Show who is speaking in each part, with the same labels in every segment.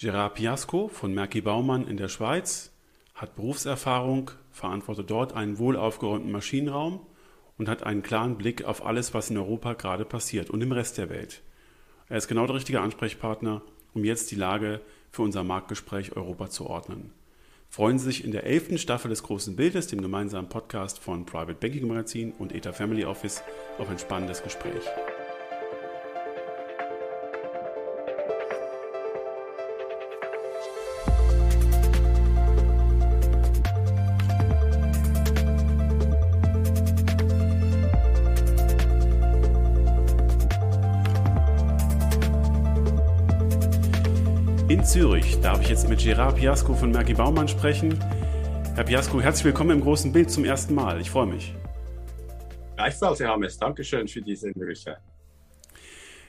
Speaker 1: Gerard Piasco von Merki Baumann in der Schweiz hat Berufserfahrung, verantwortet dort einen wohl aufgeräumten Maschinenraum und hat einen klaren Blick auf alles, was in Europa gerade passiert und im Rest der Welt. Er ist genau der richtige Ansprechpartner, um jetzt die Lage für unser Marktgespräch Europa zu ordnen. Freuen Sie sich in der elften Staffel des Großen Bildes, dem gemeinsamen Podcast von Private Banking Magazin und ETA Family Office, auf ein spannendes Gespräch. Zürich darf ich jetzt mit Gerard Piasco von Merki Baumann sprechen. Herr Piasco, herzlich willkommen im großen Bild zum ersten Mal. Ich freue mich.
Speaker 2: Gleichfalls, Herr Hammes. Dankeschön für diese Möglichkeit.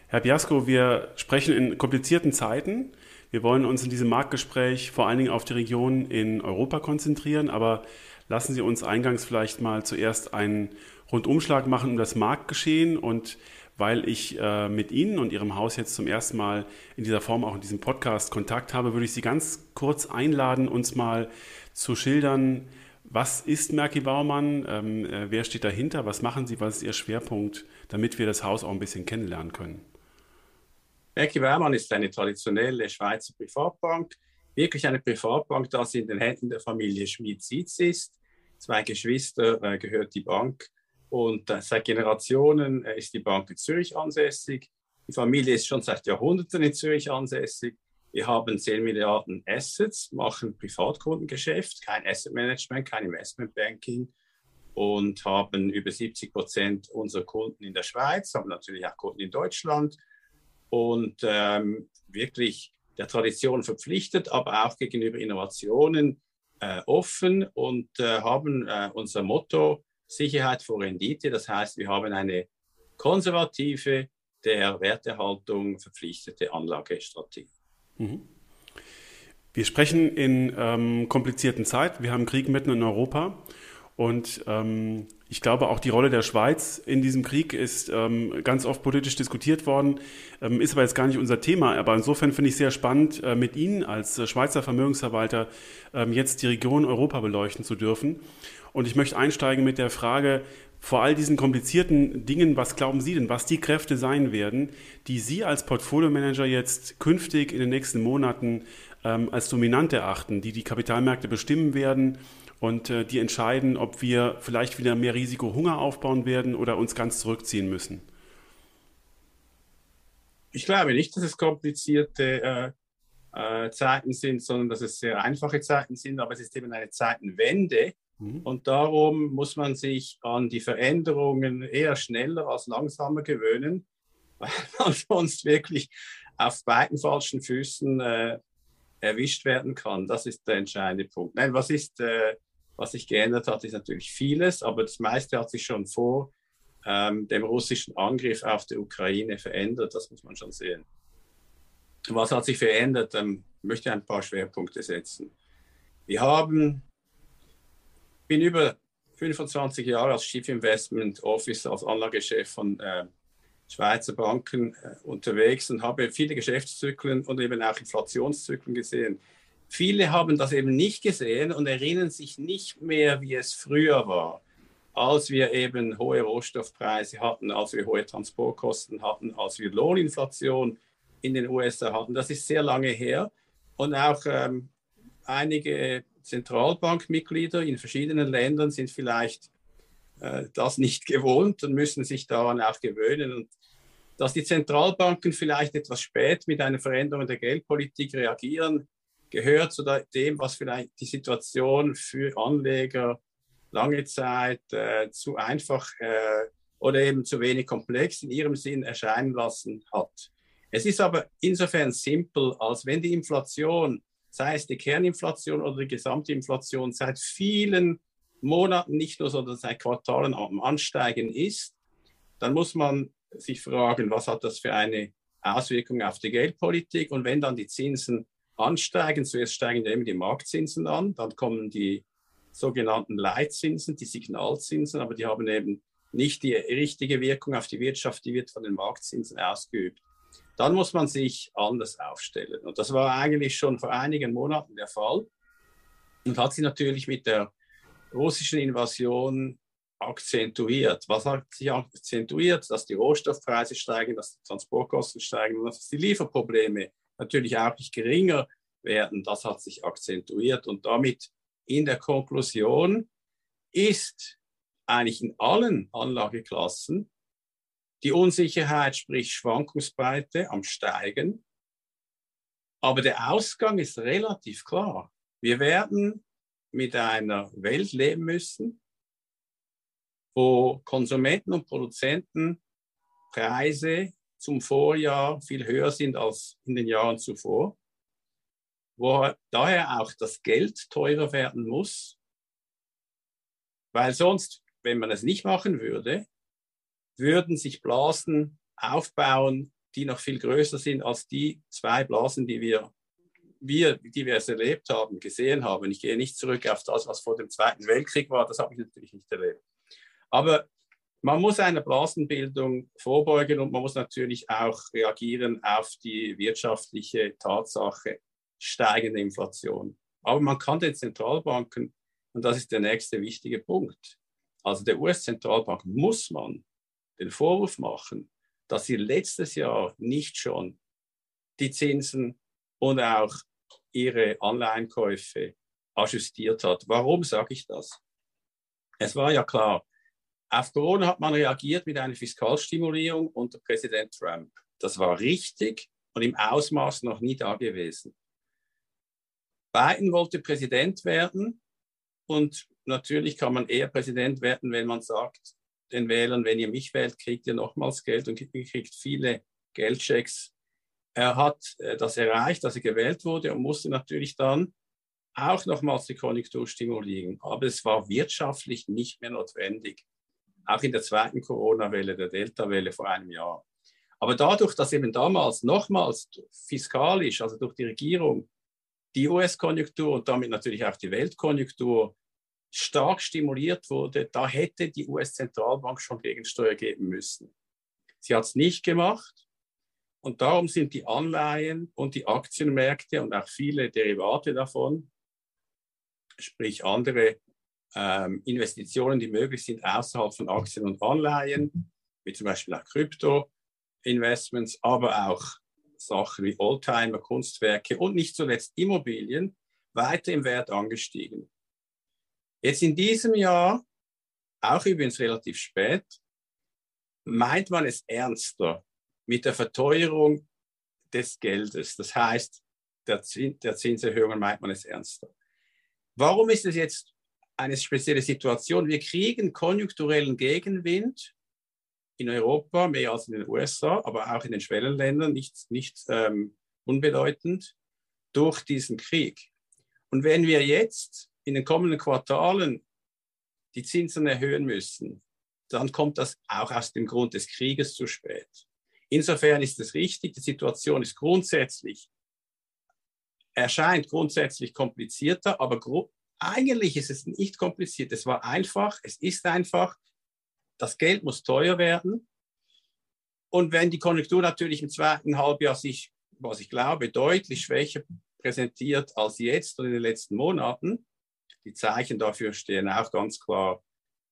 Speaker 1: Herr Piasco, wir sprechen in komplizierten Zeiten. Wir wollen uns in diesem Marktgespräch vor allen Dingen auf die Region in Europa konzentrieren, aber lassen Sie uns eingangs vielleicht mal zuerst einen Rundumschlag machen um das Marktgeschehen und weil ich äh, mit Ihnen und Ihrem Haus jetzt zum ersten Mal in dieser Form auch in diesem Podcast Kontakt habe, würde ich Sie ganz kurz einladen, uns mal zu schildern, was ist Merki Baumann, ähm, äh, wer steht dahinter, was machen Sie, was ist Ihr Schwerpunkt, damit wir das Haus auch ein bisschen kennenlernen können.
Speaker 2: Merki Baumann ist eine traditionelle Schweizer Privatbank, wirklich eine Privatbank, das in den Händen der Familie Schmid-Sietz ist. Zwei Geschwister äh, gehört die Bank und seit Generationen äh, ist die Bank in Zürich ansässig. Die Familie ist schon seit Jahrhunderten in Zürich ansässig. Wir haben 10 Milliarden Assets, machen Privatkundengeschäft, kein Asset Management, kein Investment Banking und haben über 70 Prozent unserer Kunden in der Schweiz, haben natürlich auch Kunden in Deutschland und ähm, wirklich der Tradition verpflichtet, aber auch gegenüber Innovationen äh, offen und äh, haben äh, unser Motto Sicherheit vor Rendite. Das heißt, wir haben eine konservative, der Wertehaltung verpflichtete Anlagestrategie. Mhm.
Speaker 1: Wir sprechen in ähm, komplizierten Zeiten. Wir haben Krieg mitten in Europa. Und ähm, ich glaube, auch die Rolle der Schweiz in diesem Krieg ist ähm, ganz oft politisch diskutiert worden, ähm, ist aber jetzt gar nicht unser Thema. Aber insofern finde ich sehr spannend, äh, mit Ihnen als äh, Schweizer Vermögensverwalter ähm, jetzt die Region Europa beleuchten zu dürfen. Und ich möchte einsteigen mit der Frage, vor all diesen komplizierten Dingen, was glauben Sie denn, was die Kräfte sein werden, die Sie als Portfolio-Manager jetzt künftig in den nächsten Monaten ähm, als dominant erachten, die die Kapitalmärkte bestimmen werden und äh, die entscheiden, ob wir vielleicht wieder mehr Risiko-Hunger aufbauen werden oder uns ganz zurückziehen müssen?
Speaker 2: Ich glaube nicht, dass es komplizierte äh, äh, Zeiten sind, sondern dass es sehr einfache Zeiten sind, aber es ist eben eine Zeitenwende Mhm. Und darum muss man sich an die Veränderungen eher schneller als langsamer gewöhnen, weil man sonst wirklich auf beiden falschen Füßen äh, erwischt werden kann. Das ist der entscheidende Punkt. Nein, was ist, äh, was sich geändert hat, ist natürlich vieles, aber das meiste hat sich schon vor ähm, dem russischen Angriff auf die Ukraine verändert. Das muss man schon sehen. Was hat sich verändert? Ähm, ich möchte ein paar Schwerpunkte setzen. Wir haben bin über 25 Jahre als Chief Investment Officer, als Anlagechef von äh, Schweizer Banken äh, unterwegs und habe viele Geschäftszyklen und eben auch Inflationszyklen gesehen. Viele haben das eben nicht gesehen und erinnern sich nicht mehr, wie es früher war, als wir eben hohe Rohstoffpreise hatten, als wir hohe Transportkosten hatten, als wir Lohninflation in den USA hatten. Das ist sehr lange her und auch ähm, einige Zentralbankmitglieder in verschiedenen Ländern sind vielleicht äh, das nicht gewohnt und müssen sich daran auch gewöhnen. Und dass die Zentralbanken vielleicht etwas spät mit einer Veränderung der Geldpolitik reagieren, gehört zu dem, was vielleicht die Situation für Anleger lange Zeit äh, zu einfach äh, oder eben zu wenig komplex in ihrem Sinn erscheinen lassen hat. Es ist aber insofern simpel, als wenn die Inflation sei es die Kerninflation oder die Gesamtinflation, seit vielen Monaten nicht nur, sondern seit Quartalen am Ansteigen ist, dann muss man sich fragen, was hat das für eine Auswirkung auf die Geldpolitik? Und wenn dann die Zinsen ansteigen, zuerst steigen eben die Marktzinsen an, dann kommen die sogenannten Leitzinsen, die Signalzinsen, aber die haben eben nicht die richtige Wirkung auf die Wirtschaft, die wird von den Marktzinsen ausgeübt. dann muss man sich anders aufstellen. Und das war eigentlich schon vor einigen Monaten der Fall und hat sich natürlich mit der russischen Invasion akzentuiert. Was hat sich akzentuiert? Dass die Rohstoffpreise steigen, dass die Transportkosten steigen und dass die Lieferprobleme natürlich auch nicht geringer werden. Das hat sich akzentuiert und damit in der Konklusion ist eigentlich in allen Anlageklassen die Unsicherheit, sprich Schwankungsbreite, am Steigen. Aber der Ausgang ist relativ klar. Wir werden mit einer Welt leben müssen, wo Konsumenten und Produzenten Preise zum Vorjahr viel höher sind als in den Jahren zuvor, wo daher auch das Geld teurer werden muss, weil sonst, wenn man es nicht machen würde, würden sich Blasen aufbauen, die noch viel größer sind als die zwei Blasen, die wir, wir, die wir es erlebt haben, gesehen haben. Ich gehe nicht zurück auf das, was vor dem Zweiten Weltkrieg war, das habe ich natürlich nicht erlebt. Aber man muss einer Blasenbildung vorbeugen und man muss natürlich auch reagieren auf die wirtschaftliche Tatsache steigende Inflation. Aber man kann den Zentralbanken, und das ist der nächste wichtige Punkt, also der US-Zentralbank muss man den Vorwurf machen, dass sie letztes Jahr nicht schon die Zinsen und auch ihre Anleihenkäufe ajustiert hat. Warum sage ich das? Es war ja klar, auf Corona hat man reagiert mit einer Fiskalstimulierung unter Präsident Trump. Das war richtig und im Ausmaß noch nie da gewesen. Biden wollte Präsident werden und natürlich kann man eher Präsident werden, wenn man sagt, den Wählern, wenn ihr mich wählt, kriegt ihr nochmals Geld und ihr kriegt viele Geldchecks. Er hat äh, das erreicht, dass er gewählt wurde und musste natürlich dann auch nochmals die Konjunktur stimulieren. Aber es war wirtschaftlich nicht mehr notwendig. Auch in der zweiten Corona-Welle, der Delta-Welle vor einem Jahr. Aber dadurch, dass eben damals nochmals fiskalisch, also durch die Regierung, die US-Konjunktur und damit natürlich auch die Weltkonjunktur stark stimuliert wurde, da hätte die US-Zentralbank schon Gegensteuer geben müssen. Sie hat es nicht gemacht und darum sind die Anleihen und die Aktienmärkte und auch viele Derivate davon, sprich andere ähm, Investitionen, die möglich sind außerhalb von Aktien und Anleihen, wie zum Beispiel auch Krypto-Investments, aber auch Sachen wie Oldtimer, Kunstwerke und nicht zuletzt Immobilien weiter im Wert angestiegen. Jetzt in diesem Jahr, auch übrigens relativ spät, meint man es ernster mit der Verteuerung des Geldes. Das heißt, der, Zins, der Zinserhöhungen meint man es ernster. Warum ist es jetzt eine spezielle Situation? Wir kriegen konjunkturellen Gegenwind in Europa, mehr als in den USA, aber auch in den Schwellenländern, nicht, nicht ähm, unbedeutend, durch diesen Krieg. Und wenn wir jetzt in den kommenden Quartalen die Zinsen erhöhen müssen, dann kommt das auch aus dem Grund des Krieges zu spät. Insofern ist es richtig, die Situation ist grundsätzlich, erscheint grundsätzlich komplizierter, aber eigentlich ist es nicht kompliziert. Es war einfach, es ist einfach, das Geld muss teuer werden. Und wenn die Konjunktur natürlich im zweiten Halbjahr sich, was ich glaube, deutlich schwächer präsentiert als jetzt und in den letzten Monaten, die Zeichen dafür stehen auch ganz klar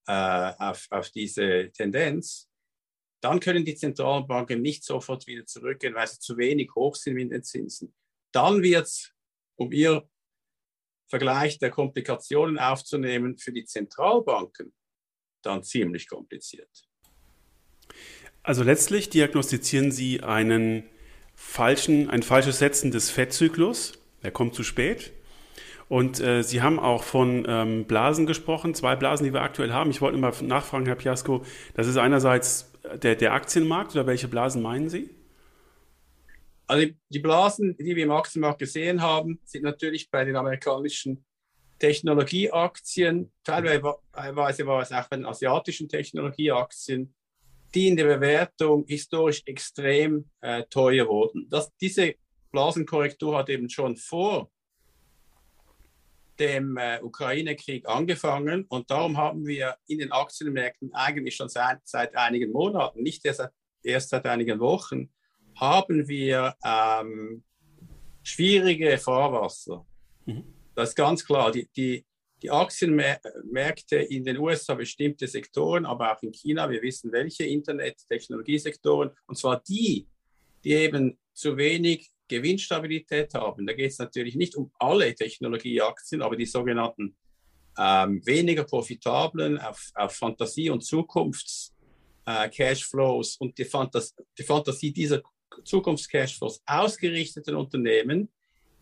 Speaker 2: äh, auf, auf diese Tendenz, dann können die Zentralbanken nicht sofort wieder zurückgehen, weil sie zu wenig hoch sind in den Zinsen. Dann wird es, um ihr Vergleich der Komplikationen aufzunehmen, für die Zentralbanken dann ziemlich kompliziert.
Speaker 1: Also letztlich diagnostizieren Sie einen falschen, ein falsches Setzen des Fettzyklus. Er kommt zu spät. Und äh, Sie haben auch von ähm, Blasen gesprochen, zwei Blasen, die wir aktuell haben. Ich wollte mal nachfragen, Herr Piasco, das ist einerseits der, der Aktienmarkt oder welche Blasen meinen Sie?
Speaker 2: Also die Blasen, die wir im Aktienmarkt gesehen haben, sind natürlich bei den amerikanischen Technologieaktien, teilweise war es auch bei den asiatischen Technologieaktien, die in der Bewertung historisch extrem äh, teuer wurden. Das, diese Blasenkorrektur hat eben schon vor dem äh, Ukraine-Krieg angefangen und darum haben wir in den Aktienmärkten eigentlich schon seit, seit einigen Monaten, nicht erst, erst seit einigen Wochen, haben wir ähm, schwierige Fahrwasser. Mhm. Das ist ganz klar. Die, die, die Aktienmärkte in den USA, bestimmte Sektoren, aber auch in China, wir wissen welche Internet-Technologiesektoren, und zwar die, die eben zu wenig Gewinnstabilität haben. Da geht es natürlich nicht um alle Technologieaktien, aber die sogenannten ähm, weniger profitablen, auf, auf Fantasie und Zukunfts-Cashflows äh, und die, Fantas die Fantasie dieser Zukunfts-Cashflows ausgerichteten Unternehmen,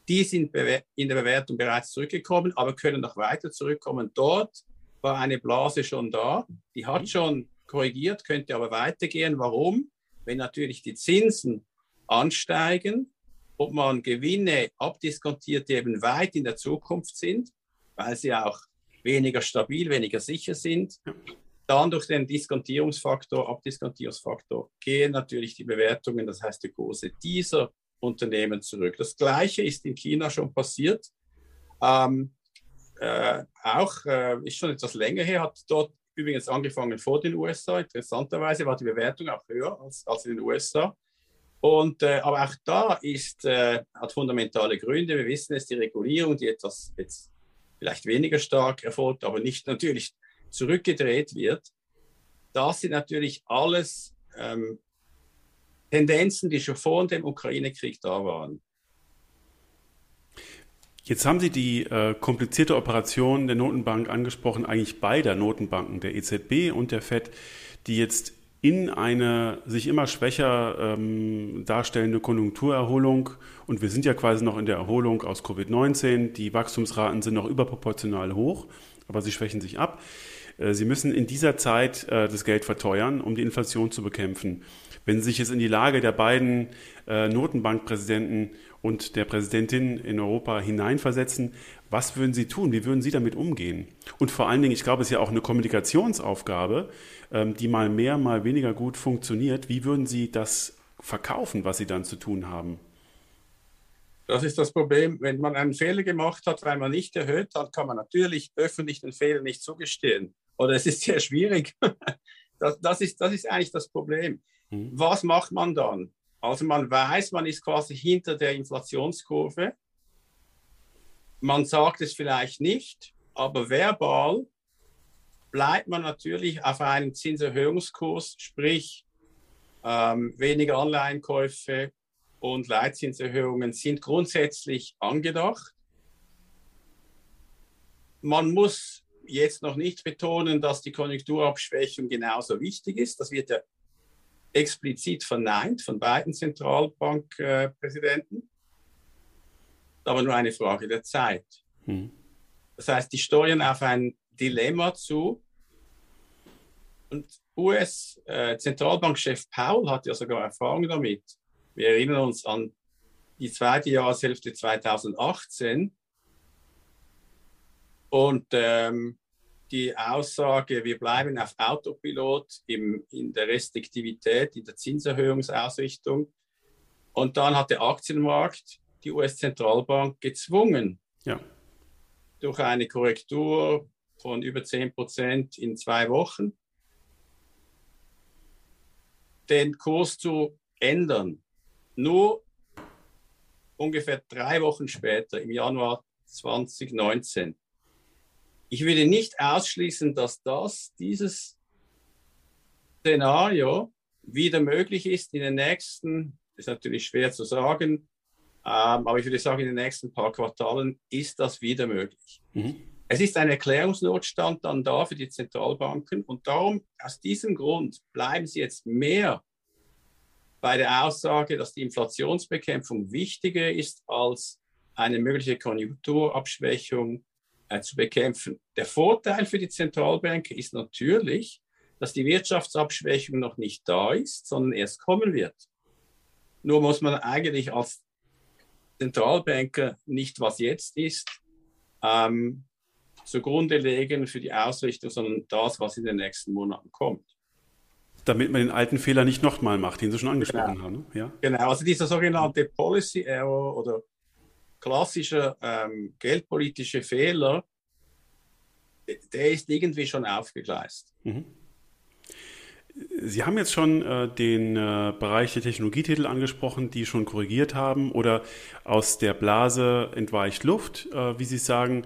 Speaker 2: die sind in der Bewertung bereits zurückgekommen, aber können noch weiter zurückkommen. Dort war eine Blase schon da, die hat mhm. schon korrigiert, könnte aber weitergehen. Warum? Wenn natürlich die Zinsen ansteigen, ob man Gewinne abdiskontiert, die eben weit in der Zukunft sind, weil sie auch weniger stabil, weniger sicher sind. Dann durch den Diskontierungsfaktor, Abdiskontierungsfaktor gehen natürlich die Bewertungen, das heißt die Kurse dieser Unternehmen zurück. Das Gleiche ist in China schon passiert. Ähm, äh, auch äh, ist schon etwas länger her, hat dort übrigens angefangen vor den USA. Interessanterweise war die Bewertung auch höher als, als in den USA. Und, äh, aber auch da ist, äh, hat fundamentale Gründe. Wir wissen es, die Regulierung, die etwas jetzt vielleicht weniger stark erfolgt, aber nicht natürlich zurückgedreht wird. Das sind natürlich alles ähm, Tendenzen, die schon vor dem Ukraine-Krieg da waren.
Speaker 1: Jetzt haben Sie die äh, komplizierte Operation der Notenbank angesprochen, eigentlich beider Notenbanken, der EZB und der FED, die jetzt in eine sich immer schwächer ähm, darstellende Konjunkturerholung, und wir sind ja quasi noch in der Erholung aus Covid-19, die Wachstumsraten sind noch überproportional hoch, aber sie schwächen sich ab. Äh, sie müssen in dieser Zeit äh, das Geld verteuern, um die Inflation zu bekämpfen. Wenn Sie sich jetzt in die Lage der beiden äh, Notenbankpräsidenten und der Präsidentin in Europa hineinversetzen, was würden Sie tun? Wie würden Sie damit umgehen? Und vor allen Dingen, ich glaube, es ist ja auch eine Kommunikationsaufgabe, ähm, die mal mehr, mal weniger gut funktioniert. Wie würden Sie das verkaufen, was Sie dann zu tun haben?
Speaker 2: Das ist das Problem. Wenn man einen Fehler gemacht hat, weil man nicht erhöht hat, kann man natürlich öffentlich den Fehler nicht zugestehen. Oder es ist sehr schwierig. Das, das, ist, das ist eigentlich das Problem. Mhm. Was macht man dann? Also man weiß, man ist quasi hinter der Inflationskurve. Man sagt es vielleicht nicht, aber verbal bleibt man natürlich auf einem Zinserhöhungskurs, sprich ähm, weniger Anleihenkäufe und Leitzinserhöhungen sind grundsätzlich angedacht. Man muss jetzt noch nicht betonen, dass die Konjunkturabschwächung genauso wichtig ist. Das wird ja explizit verneint von beiden Zentralbankpräsidenten. Aber nur eine Frage der Zeit. Hm. Das heißt, die steuern auf ein Dilemma zu. Und US-Zentralbankchef äh, Powell hat ja sogar Erfahrung damit. Wir erinnern uns an die zweite Jahreshälfte 2018. Und ähm, die Aussage, wir bleiben auf Autopilot im, in der Restriktivität, in der Zinserhöhungsausrichtung. Und dann hat der Aktienmarkt die US-Zentralbank gezwungen, ja. durch eine Korrektur von über 10 Prozent in zwei Wochen, den Kurs zu ändern. Nur ungefähr drei Wochen später, im Januar 2019, ich würde nicht ausschließen, dass das, dieses Szenario wieder möglich ist in den nächsten, ist natürlich schwer zu sagen, ähm, aber ich würde sagen, in den nächsten paar Quartalen ist das wieder möglich. Mhm. Es ist ein Erklärungsnotstand dann da für die Zentralbanken und darum, aus diesem Grund, bleiben sie jetzt mehr bei der Aussage, dass die Inflationsbekämpfung wichtiger ist als eine mögliche Konjunkturabschwächung äh, zu bekämpfen. Der Vorteil für die Zentralbank ist natürlich, dass die Wirtschaftsabschwächung noch nicht da ist, sondern erst kommen wird. Nur muss man eigentlich als Zentralbanker nicht, was jetzt ist, ähm, zugrunde legen für die Ausrichtung, sondern das, was in den nächsten Monaten kommt.
Speaker 1: Damit man den alten Fehler nicht nochmal macht, den Sie schon angesprochen genau. haben.
Speaker 2: Ja? Genau, also dieser sogenannte Policy Error oder klassischer ähm, geldpolitische Fehler, der ist irgendwie schon aufgegleist. Mhm.
Speaker 1: Sie haben jetzt schon äh, den äh, Bereich der Technologietitel angesprochen, die schon korrigiert haben oder aus der Blase entweicht Luft, äh, wie Sie sagen.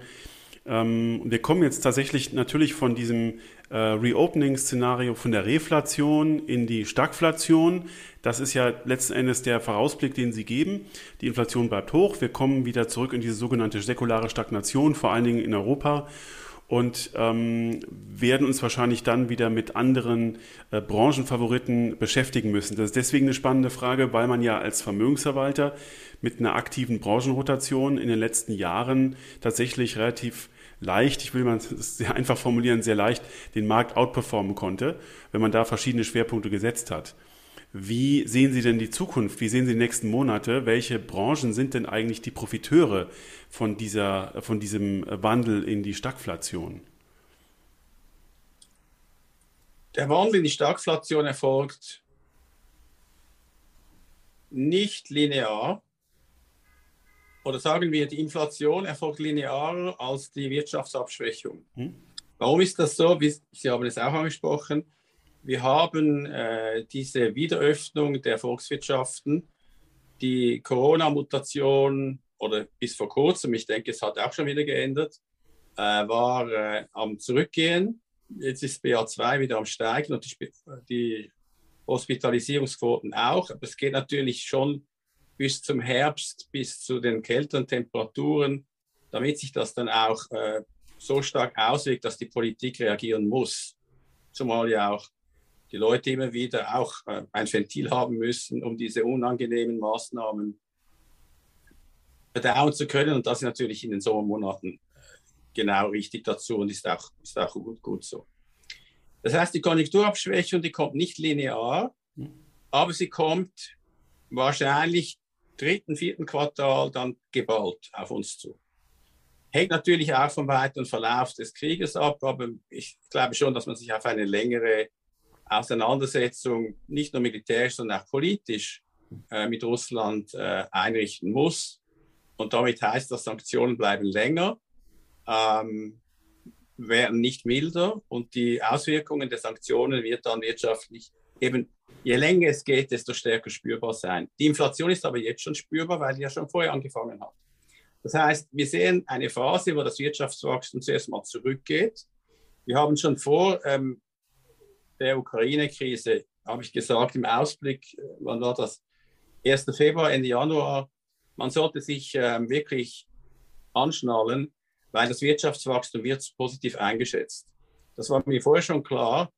Speaker 1: Ähm, wir kommen jetzt tatsächlich natürlich von diesem äh, Reopening-Szenario von der Reflation in die Stagflation. Das ist ja letzten Endes der Vorausblick, den Sie geben. Die Inflation bleibt hoch. Wir kommen wieder zurück in diese sogenannte säkulare Stagnation, vor allen Dingen in Europa und ähm, werden uns wahrscheinlich dann wieder mit anderen äh, Branchenfavoriten beschäftigen müssen. Das ist deswegen eine spannende Frage, weil man ja als Vermögensverwalter mit einer aktiven Branchenrotation in den letzten Jahren tatsächlich relativ leicht, ich will mal sehr einfach formulieren, sehr leicht den Markt outperformen konnte, wenn man da verschiedene Schwerpunkte gesetzt hat. Wie sehen Sie denn die Zukunft? Wie sehen Sie die nächsten Monate? Welche Branchen sind denn eigentlich die Profiteure von, dieser, von diesem Wandel in die Stagflation?
Speaker 2: Der Wandel in die Stagflation erfolgt nicht linear. Oder sagen wir, die Inflation erfolgt linearer als die Wirtschaftsabschwächung. Hm? Warum ist das so? Sie haben es auch angesprochen wir haben äh, diese Wiederöffnung der Volkswirtschaften, die Corona-Mutation oder bis vor kurzem, ich denke, es hat auch schon wieder geändert, äh, war äh, am Zurückgehen. Jetzt ist BA2 wieder am Steigen und die, die Hospitalisierungsquoten auch. Aber es geht natürlich schon bis zum Herbst, bis zu den kälteren Temperaturen, damit sich das dann auch äh, so stark auswirkt, dass die Politik reagieren muss. Zumal ja auch die Leute immer wieder auch äh, ein Ventil haben müssen, um diese unangenehmen Maßnahmen verdauen zu können. Und das ist natürlich in den Sommermonaten äh, genau richtig dazu und ist auch, ist auch gut, gut so. Das heißt, die Konjunkturabschwächung, die kommt nicht linear, aber sie kommt wahrscheinlich dritten, vierten Quartal dann geballt auf uns zu. Hängt natürlich auch vom weiteren Verlauf des Krieges ab, aber ich glaube schon, dass man sich auf eine längere Auseinandersetzung nicht nur militärisch, sondern auch politisch äh, mit Russland äh, einrichten muss. Und damit heißt das, Sanktionen bleiben länger, ähm, werden nicht milder und die Auswirkungen der Sanktionen wird dann wirtschaftlich eben, je länger es geht, desto stärker spürbar sein. Die Inflation ist aber jetzt schon spürbar, weil die ja schon vorher angefangen hat. Das heißt, wir sehen eine Phase, wo das Wirtschaftswachstum zuerst mal zurückgeht. Wir haben schon vor ähm, der Ukraine-Krise, habe ich gesagt, im Ausblick, äh, wann war das? 1. Februar, Ende Januar, man sollte sich ähm, wirklich anschnallen, weil das Wirtschaftswachstum wird positiv eingeschätzt. Das war mir vorher schon klar,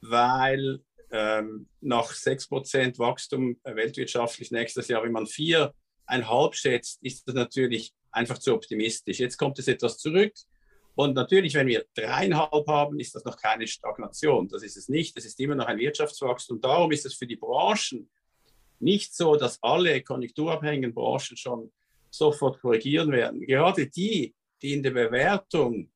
Speaker 2: weil ähm, nach 6% Wachstum weltwirtschaftlich nächstes Jahr, wenn man 4,5 schätzt, ist das natürlich einfach zu optimistisch. Jetzt kommt es etwas zurück. Und natürlich, wenn wir dreieinhalb haben, ist das noch keine Stagnation. Das ist es nicht. Es ist immer noch ein Wirtschaftswachstum. Darum ist es für die Branchen nicht so, dass alle konjunkturabhängigen Branchen schon sofort korrigieren werden. Gerade die, die in der Bewertung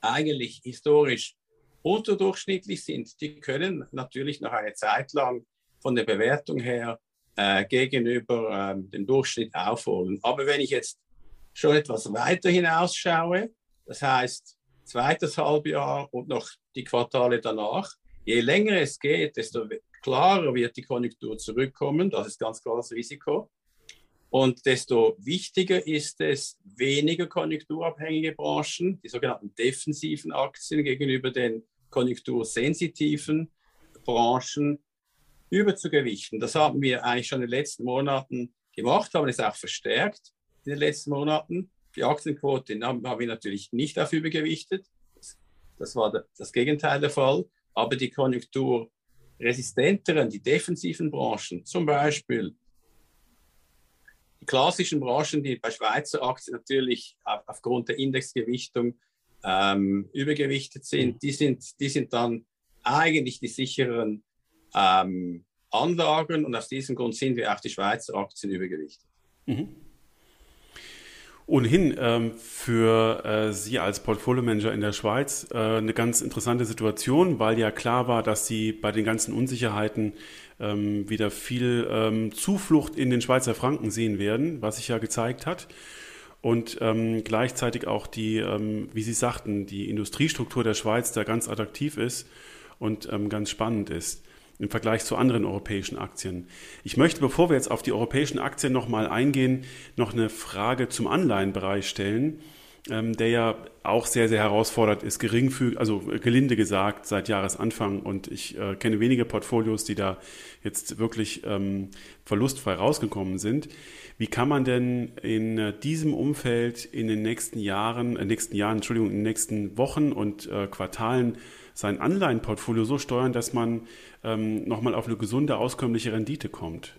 Speaker 2: eigentlich historisch unterdurchschnittlich sind, die können natürlich noch eine Zeit lang von der Bewertung her äh, gegenüber äh, dem Durchschnitt aufholen. Aber wenn ich jetzt schon etwas weiter hinausschaue, das heißt, zweites Halbjahr und noch die Quartale danach. Je länger es geht, desto klarer wird die Konjunktur zurückkommen. Das ist ganz klar das Risiko. Und desto wichtiger ist es, weniger konjunkturabhängige Branchen, die sogenannten defensiven Aktien gegenüber den konjunktursensitiven Branchen überzugewichten. Das haben wir eigentlich schon in den letzten Monaten gemacht, haben es auch verstärkt in den letzten Monaten. Die Aktienquote haben wir natürlich nicht auf übergewichtet. Das war das Gegenteil der Fall. Aber die konjunkturresistenteren, die defensiven Branchen, zum Beispiel die klassischen Branchen, die bei Schweizer Aktien natürlich aufgrund der Indexgewichtung ähm, übergewichtet sind, mhm. die sind, die sind dann eigentlich die sicheren ähm, Anlagen und aus diesem Grund sind wir auch die Schweizer Aktien übergewichtet. Mhm.
Speaker 1: Ohnehin ähm, für äh, Sie als Portfolio-Manager in der Schweiz äh, eine ganz interessante Situation, weil ja klar war, dass Sie bei den ganzen Unsicherheiten ähm, wieder viel ähm, Zuflucht in den Schweizer Franken sehen werden, was sich ja gezeigt hat. Und ähm, gleichzeitig auch die, ähm, wie Sie sagten, die Industriestruktur der Schweiz da ganz attraktiv ist und ähm, ganz spannend ist im Vergleich zu anderen europäischen Aktien. Ich möchte, bevor wir jetzt auf die europäischen Aktien nochmal eingehen, noch eine Frage zum Anleihenbereich stellen, ähm, der ja auch sehr, sehr herausfordernd ist, geringfügig, also gelinde gesagt, seit Jahresanfang. Und ich äh, kenne wenige Portfolios, die da jetzt wirklich ähm, verlustfrei rausgekommen sind. Wie kann man denn in äh, diesem Umfeld in den nächsten Jahren, äh, nächsten Jahren, Entschuldigung, in den nächsten Wochen und äh, Quartalen sein Anleihenportfolio so steuern, dass man ähm, nochmal auf eine gesunde, auskömmliche Rendite kommt?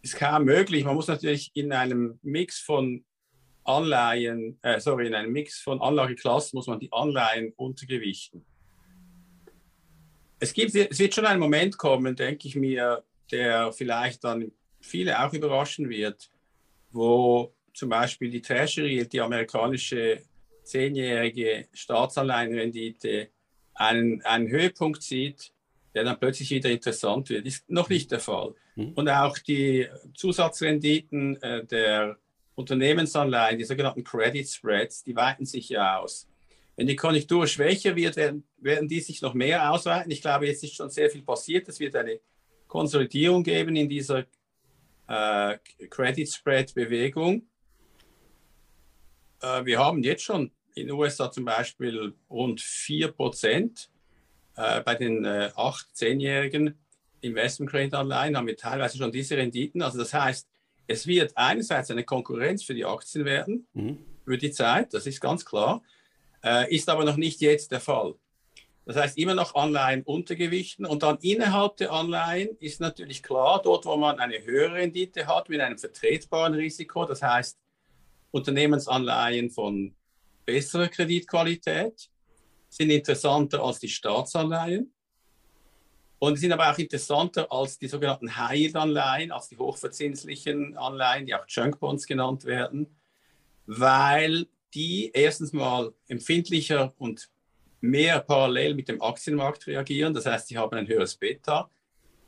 Speaker 2: Ist kaum möglich. Man muss natürlich in einem Mix von Anleihen, äh, sorry, in einem Mix von Anlageklassen muss man die Anleihen untergewichten. Es, gibt, es wird schon ein Moment kommen, denke ich mir, der vielleicht dann viele auch überraschen wird, wo zum Beispiel die Treasury, die amerikanische zehnjährige Staatsanleihenrendite, einen, einen Höhepunkt sieht, der dann plötzlich wieder interessant wird. Ist noch nicht der Fall. Mhm. Und auch die Zusatzrenditen äh, der Unternehmensanleihen, die sogenannten Credit Spreads, die weiten sich ja aus. Wenn die Konjunktur schwächer wird, werden, werden die sich noch mehr ausweiten. Ich glaube, jetzt ist schon sehr viel passiert. Es wird eine Konsolidierung geben in dieser äh, Credit Spread Bewegung. Äh, wir haben jetzt schon in den USA zum Beispiel rund 4 Prozent. Äh, bei den äh, 8-, 10-jährigen Investment Credit Anleihen haben wir teilweise schon diese Renditen. Also das heißt, es wird einerseits eine Konkurrenz für die Aktien werden, mhm. für die Zeit, das ist ganz klar, äh, ist aber noch nicht jetzt der Fall. Das heißt, immer noch Anleihen untergewichten und dann innerhalb der Anleihen ist natürlich klar, dort, wo man eine höhere Rendite hat mit einem vertretbaren Risiko, das heißt Unternehmensanleihen von besserer Kreditqualität, sind interessanter als die Staatsanleihen. Und sind aber auch interessanter als die sogenannten High-Yield-Anleihen, als die hochverzinslichen Anleihen, die auch Junk Bonds genannt werden, weil die erstens mal empfindlicher und mehr parallel mit dem Aktienmarkt reagieren. Das heißt, sie haben ein höheres Beta,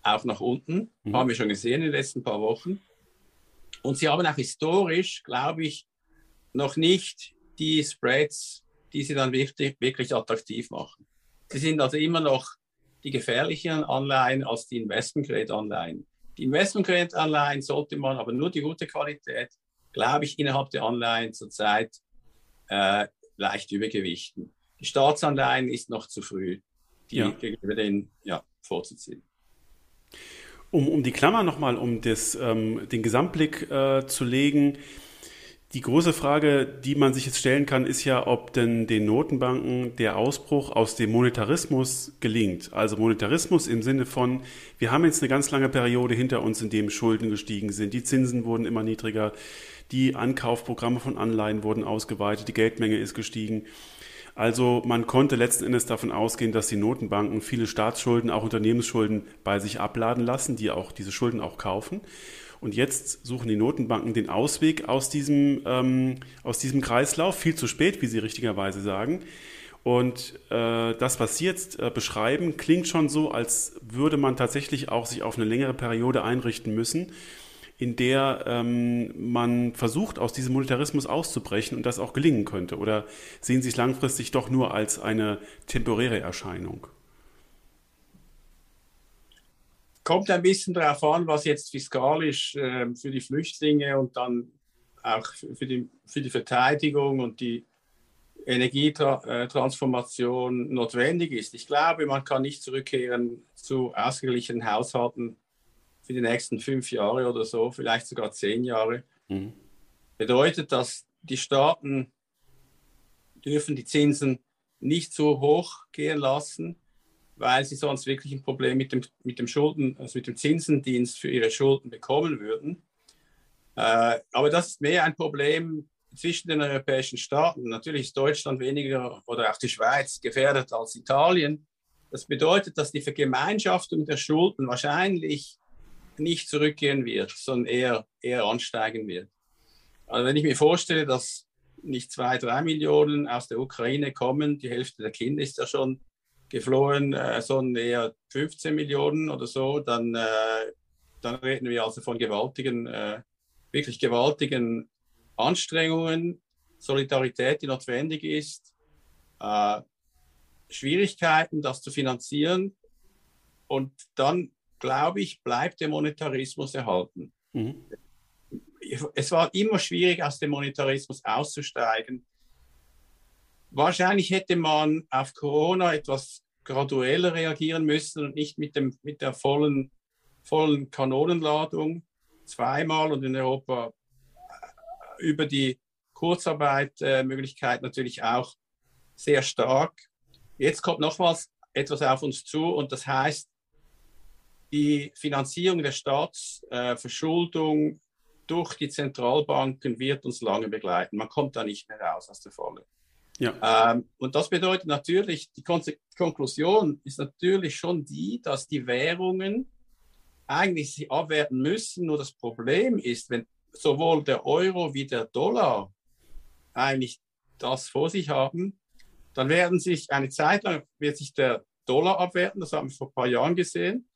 Speaker 2: auch nach unten, mhm. haben wir schon gesehen in den letzten paar Wochen. Und sie haben auch historisch, glaube ich, noch nicht die Spreads, die sie dann wirklich, wirklich attraktiv machen. Sie sind also immer noch die gefährlicheren Anleihen als die Investment-Grade-Anleihen. Die Investment-Grade-Anleihen sollte man aber nur die gute Qualität, glaube ich, innerhalb der Anleihen zurzeit äh, leicht übergewichten. Die Staatsanleihen ist noch zu früh, die ja. gegenüber den ja, vorzuziehen.
Speaker 1: Um, um die Klammer nochmal, um das, ähm, den Gesamtblick äh, zu legen, die große Frage, die man sich jetzt stellen kann, ist ja, ob denn den Notenbanken der Ausbruch aus dem Monetarismus gelingt. Also Monetarismus im Sinne von, wir haben jetzt eine ganz lange Periode hinter uns, in dem Schulden gestiegen sind, die Zinsen wurden immer niedriger, die Ankaufprogramme von Anleihen wurden ausgeweitet, die Geldmenge ist gestiegen. Also man konnte letzten Endes davon ausgehen, dass die Notenbanken viele Staatsschulden, auch Unternehmensschulden bei sich abladen lassen, die auch diese Schulden auch kaufen. Und jetzt suchen die Notenbanken den Ausweg aus diesem, ähm, aus diesem Kreislauf, viel zu spät, wie Sie richtigerweise sagen. Und äh, das, was Sie jetzt äh, beschreiben, klingt schon so, als würde man tatsächlich auch sich auf eine längere Periode einrichten müssen, in der ähm, man versucht, aus diesem Monetarismus auszubrechen und das auch gelingen könnte. Oder sehen Sie es langfristig doch nur als eine temporäre Erscheinung?
Speaker 2: Kommt ein bisschen darauf an, was jetzt fiskalisch äh, für die Flüchtlinge und dann auch für die, für die Verteidigung und die Energietransformation notwendig ist. Ich glaube, man kann nicht zurückkehren zu ausgeglichenen Haushalten für die nächsten fünf Jahre oder so, vielleicht sogar zehn Jahre. Mhm. Bedeutet, dass die Staaten dürfen die Zinsen nicht so hoch gehen lassen, weil sie sonst wirklich ein Problem mit dem, mit dem Schulden, also mit dem Zinsendienst für ihre Schulden bekommen würden. Äh, aber das ist mehr ein Problem zwischen den europäischen Staaten. Natürlich ist Deutschland weniger oder auch die Schweiz gefährdet als Italien. Das bedeutet, dass die Vergemeinschaftung der Schulden wahrscheinlich nicht zurückgehen wird, sondern eher, eher ansteigen wird. Also wenn ich mir vorstelle, dass nicht zwei, drei Millionen aus der Ukraine kommen, die Hälfte der Kinder ist ja schon geflohen, äh, sondern eher 15 Millionen oder so, dann, äh, dann reden wir also von gewaltigen, äh, wirklich gewaltigen Anstrengungen, Solidarität, die notwendig ist. Äh, Schwierigkeiten, das zu finanzieren. Und dann, glaube ich, bleibt der Monetarismus erhalten. Mhm. Es war immer schwierig, aus dem Monetarismus auszusteigen. Wahrscheinlich hätte man auf Corona etwas gradueller reagieren müssen und nicht mit, dem, mit der vollen, vollen Kanonenladung zweimal und in Europa äh, über die Kurzarbeitmöglichkeit natürlich auch sehr stark. Jetzt kommt nochmals etwas auf uns zu und das heißt, die Finanzierung der Staatsverschuldung durch die Zentralbanken wird uns lange begleiten. Man kommt da nicht mehr raus aus der Falle. Ja. Ähm, und das bedeutet natürlich, die Kon Konklusion ist natürlich schon die, dass die Währungen eigentlich sich abwerten müssen. Nur das Problem ist, wenn sowohl der Euro wie der Dollar eigentlich das vor sich haben, dann werden sich eine Zeit lang wird sich der Dollar abwerten, das haben wir vor ein paar Jahren gesehen.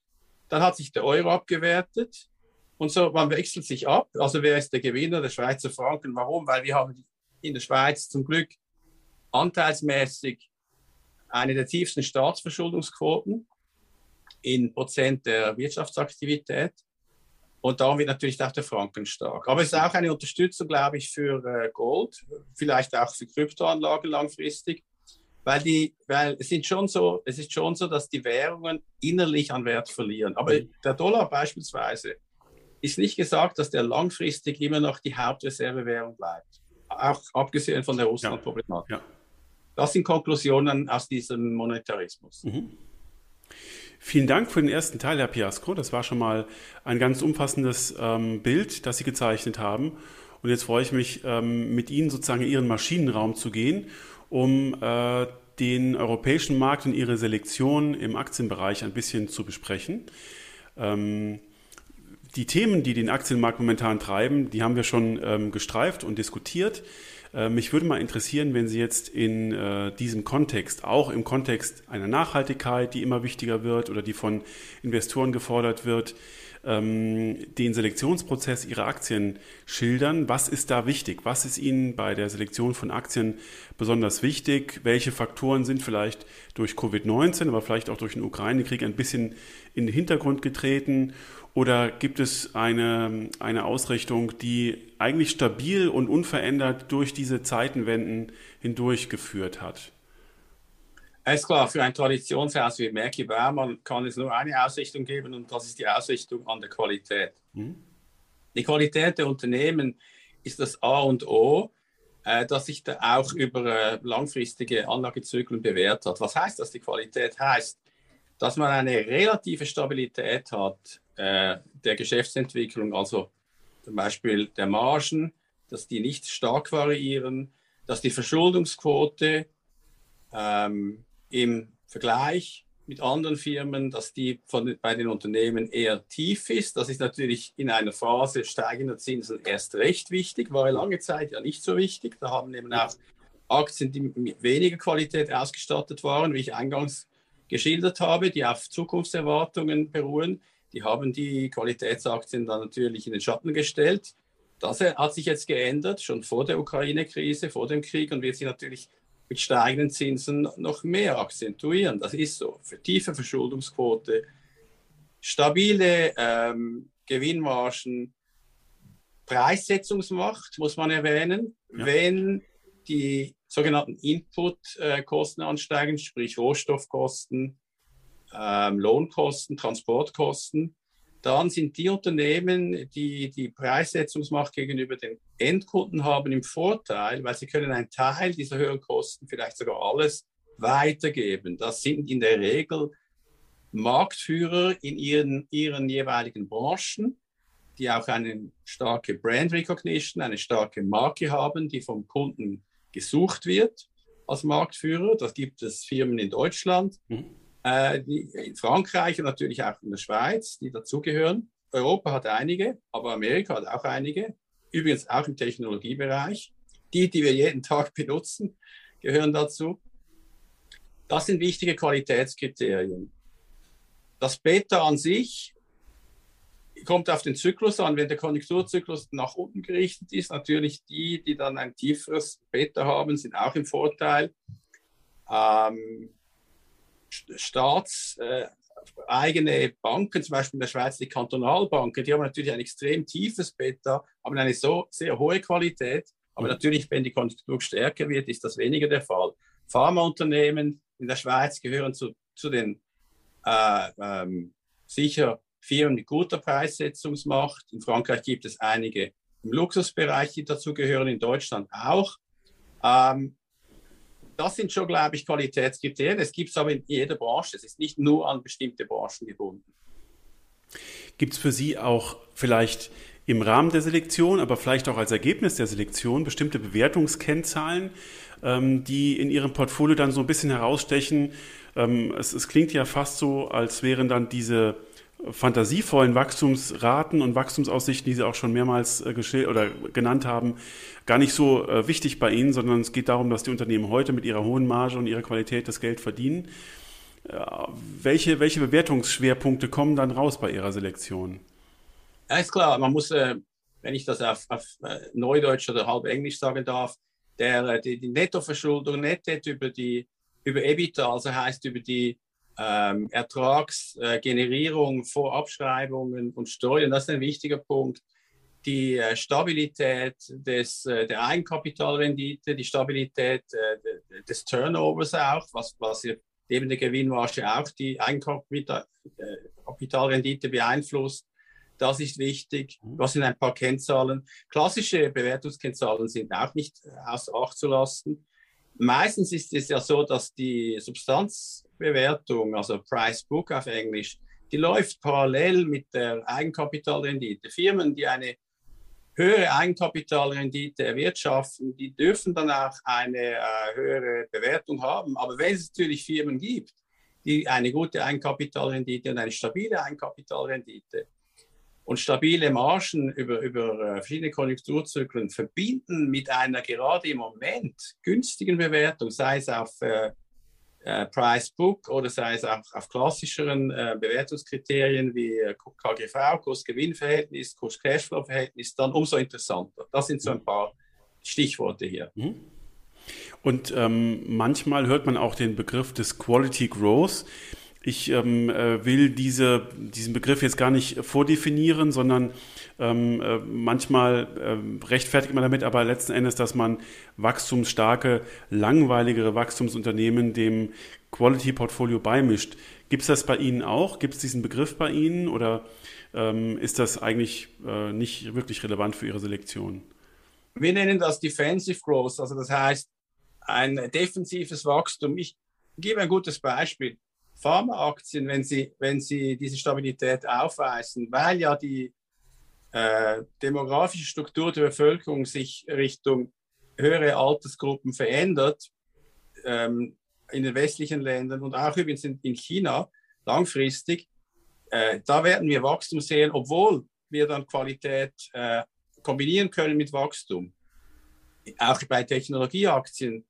Speaker 2: Dann hat sich der Euro abgewertet und so, man wechselt sich ab. Also wer ist der Gewinner? Der Schweizer Franken. Warum? Weil wir haben in der Schweiz zum Glück anteilsmäßig eine der tiefsten Staatsverschuldungsquoten in Prozent der Wirtschaftsaktivität. Und darum wird natürlich auch der Franken stark. Aber es ist auch eine Unterstützung, glaube ich, für äh, Gold, vielleicht auch für Kryptoanlagen langfristig, weil die, weil es sind schon so, es ist schon so, dass die Währungen innerlich an Wert verlieren. Aber der Dollar beispielsweise ist nicht gesagt, dass der langfristig immer noch die Hauptreservewährung bleibt. Auch abgesehen von der Russland-Problematik. Ja. Ja. Das sind Konklusionen aus diesem Monetarismus. Mhm.
Speaker 1: Vielen Dank für den ersten Teil, Herr Piasco. Das war schon mal ein ganz umfassendes ähm, Bild, das Sie gezeichnet haben. Und jetzt freue ich mich, ähm, mit Ihnen sozusagen in Ihren Maschinenraum zu gehen, um äh, den europäischen Markt und Ihre Selektion im Aktienbereich ein bisschen zu besprechen. Ähm, die Themen, die den Aktienmarkt momentan treiben, die haben wir schon ähm, gestreift und diskutiert. Äh, mich würde mal interessieren, wenn Sie jetzt in äh, diesem Kontext, auch im Kontext einer Nachhaltigkeit, die immer wichtiger wird oder die von Investoren gefordert wird, ähm, den Selektionsprozess Ihrer Aktien schildern. Was ist da wichtig? Was ist Ihnen bei der Selektion von Aktien besonders wichtig? Welche Faktoren sind vielleicht durch Covid-19, aber vielleicht auch durch den Ukraine-Krieg ein bisschen in den Hintergrund getreten? Oder gibt es eine, eine Ausrichtung, die eigentlich stabil und unverändert durch diese Zeitenwenden hindurchgeführt hat?
Speaker 2: Es ist klar, für ein Traditionshaus wie Merki Baumann kann es nur eine Ausrichtung geben und das ist die Ausrichtung an der Qualität. Mhm. Die Qualität der Unternehmen ist das A und O, äh, das sich da auch über äh, langfristige Anlagezyklen bewährt hat. Was heißt das? Die Qualität heißt, dass man eine relative Stabilität hat äh, der Geschäftsentwicklung, also zum Beispiel der Margen, dass die nicht stark variieren, dass die Verschuldungsquote ähm, im Vergleich mit anderen Firmen, dass die von, bei den Unternehmen eher tief ist. Das ist natürlich in einer Phase steigender Zinsen erst recht wichtig, war lange Zeit ja nicht so wichtig. Da haben eben auch Aktien, die mit weniger Qualität ausgestattet waren, wie ich eingangs geschildert habe, die auf Zukunftserwartungen beruhen, die haben die Qualitätsaktien dann natürlich in den Schatten gestellt. Das hat sich jetzt geändert, schon vor der Ukraine-Krise, vor dem Krieg und wird sich natürlich mit steigenden Zinsen noch mehr akzentuieren. Das ist so. Für tiefe Verschuldungsquote, stabile ähm, Gewinnmargen, Preissetzungsmacht muss man erwähnen. Ja. Wenn die sogenannten Inputkosten ansteigen, sprich Rohstoffkosten, ähm, Lohnkosten, Transportkosten, dann sind die Unternehmen, die die Preissetzungsmacht gegenüber den Endkunden haben, im Vorteil, weil sie können einen Teil dieser höheren Kosten, vielleicht sogar alles, weitergeben. Das sind in der Regel Marktführer in ihren, ihren jeweiligen Branchen, die auch eine starke Brand Recognition, eine starke Marke haben, die vom Kunden gesucht wird als Marktführer. Das gibt es Firmen in Deutschland. Mhm äh, die, in Frankreich und natürlich auch in der Schweiz, die dazugehören. Europa hat einige, aber Amerika hat auch einige. Übrigens auch im Technologiebereich. Die, die wir jeden Tag benutzen, gehören dazu. Das sind wichtige Qualitätskriterien. Das Beta an sich kommt auf den Zyklus an. Wenn der Konjunkturzyklus nach unten gerichtet ist, natürlich die, die dann ein tieferes Beta haben, sind auch im Vorteil. Ähm, staatseigene äh, Banken, zum Beispiel in der Schweiz die Kantonalbanken, die haben natürlich ein extrem tiefes Beta, haben eine so sehr hohe Qualität. Aber natürlich, wenn die Konjunktur stärker wird, ist das weniger der Fall. Pharmaunternehmen in der Schweiz gehören zu, zu den äh, ähm, sicher Firmen mit guter Preissetzungsmacht. In Frankreich gibt es einige im Luxusbereich, die dazugehören, in Deutschland auch. Ähm, das sind schon, glaube ich, Qualitätskriterien. Es gibt es aber in jeder Branche. Es ist nicht nur an bestimmte Branchen gebunden.
Speaker 1: Gibt es für Sie auch vielleicht im Rahmen der Selektion, aber vielleicht auch als Ergebnis der Selektion bestimmte Bewertungskennzahlen, ähm, die in Ihrem Portfolio dann so ein bisschen herausstechen? Ähm, es, es klingt ja fast so, als wären dann diese fantasievollen Wachstumsraten und Wachstumsaussichten, die Sie auch schon mehrmals äh, oder genannt haben, gar nicht so äh, wichtig bei Ihnen, sondern es geht darum, dass die Unternehmen heute mit ihrer hohen Marge und ihrer Qualität das Geld verdienen. Äh, welche, welche Bewertungsschwerpunkte kommen dann raus bei Ihrer Selektion?
Speaker 2: Ja, ist klar, man muss, wenn ich das auf, auf Neudeutsch oder halb Englisch sagen darf, der, die, die Nettoverschuldung, Nettet über die über EBITDA, also heißt über die ähm, Ertragsgenerierung vor Abschreibungen und Steuern, das ist ein wichtiger Punkt. Die äh, Stabilität des, äh, der Eigenkapitalrendite, die Stabilität äh, des Turnovers auch, was, was neben der Gewinnmarge auch die Eigenkapitalrendite äh, beeinflusst. Das ist wichtig. Mhm. Das sind ein paar Kennzahlen. Klassische Bewertungskennzahlen sind auch nicht außer Acht zu lassen. Meistens ist es ja so, dass die Substanzbewertung, also Price Book auf Englisch, die läuft parallel mit der Eigenkapitalrendite. Firmen, die eine höhere Eigenkapitalrendite erwirtschaften, die dürfen dann auch eine äh, höhere Bewertung haben. Aber wenn es natürlich Firmen gibt, die eine gute Eigenkapitalrendite und eine stabile Eigenkapitalrendite und stabile Margen über, über äh, verschiedene Konjunkturzyklen verbinden mit einer gerade im Moment günstigen Bewertung, sei es auf äh, äh, Price Book oder sei es auch auf klassischeren äh, Bewertungskriterien wie äh, KGV, Kurs-Gewinn-Verhältnis, Kurs-Cashflow-Verhältnis, dann umso interessanter. Das sind so ein paar Stichworte hier. Mhm.
Speaker 1: Und ähm, manchmal hört man auch den Begriff des Quality Growth. Ich ähm, äh, will diese, diesen Begriff jetzt gar nicht vordefinieren, sondern ähm, äh, manchmal äh, rechtfertigt man damit aber letzten Endes, dass man wachstumsstarke, langweiligere Wachstumsunternehmen dem Quality-Portfolio beimischt. Gibt es das bei Ihnen auch? Gibt es diesen Begriff bei Ihnen oder ähm, ist das eigentlich äh, nicht wirklich relevant für Ihre Selektion?
Speaker 2: Wir nennen das Defensive Growth, also das heißt ein defensives Wachstum. Ich gebe ein gutes Beispiel. Pharmaaktien, wenn sie, wenn sie diese Stabilität aufweisen, weil ja die äh, demografische Struktur der Bevölkerung sich Richtung höhere Altersgruppen verändert, ähm, in den westlichen Ländern und auch übrigens in, in China langfristig, äh, da werden wir Wachstum sehen, obwohl wir dann Qualität äh, kombinieren können mit Wachstum. Auch bei Technologieaktien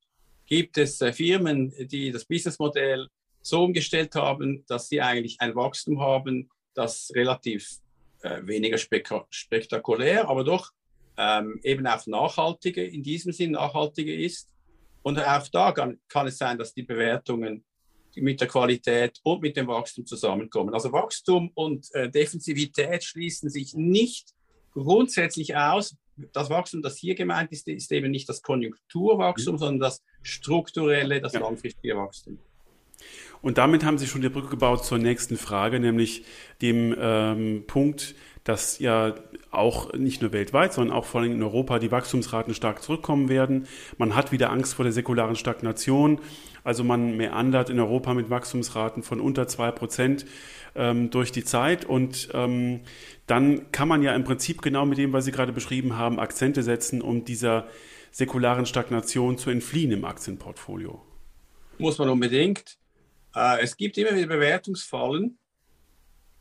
Speaker 2: gibt es äh, Firmen, die das Businessmodell so umgestellt haben, dass sie eigentlich ein Wachstum haben, das relativ äh, weniger spektakulär, aber doch ähm, eben auch nachhaltiger, in diesem Sinn nachhaltiger ist. Und auch da kann, kann es sein, dass die Bewertungen mit der Qualität und mit dem Wachstum zusammenkommen. Also Wachstum und äh, Defensivität schließen sich nicht grundsätzlich aus. Das Wachstum, das hier gemeint ist, ist eben nicht das Konjunkturwachstum, mhm. sondern das strukturelle, das langfristige Wachstum.
Speaker 1: Und damit haben Sie schon die Brücke gebaut zur nächsten Frage, nämlich dem ähm, Punkt, dass ja auch nicht nur weltweit, sondern auch vor allem in Europa die Wachstumsraten stark zurückkommen werden. Man hat wieder Angst vor der säkularen Stagnation. Also man meandert in Europa mit Wachstumsraten von unter zwei Prozent ähm, durch die Zeit. Und ähm, dann kann man ja im Prinzip genau mit dem, was Sie gerade beschrieben haben, Akzente setzen, um dieser säkularen Stagnation zu entfliehen im Aktienportfolio.
Speaker 2: Muss man unbedingt. Äh, es gibt immer wieder Bewertungsfallen.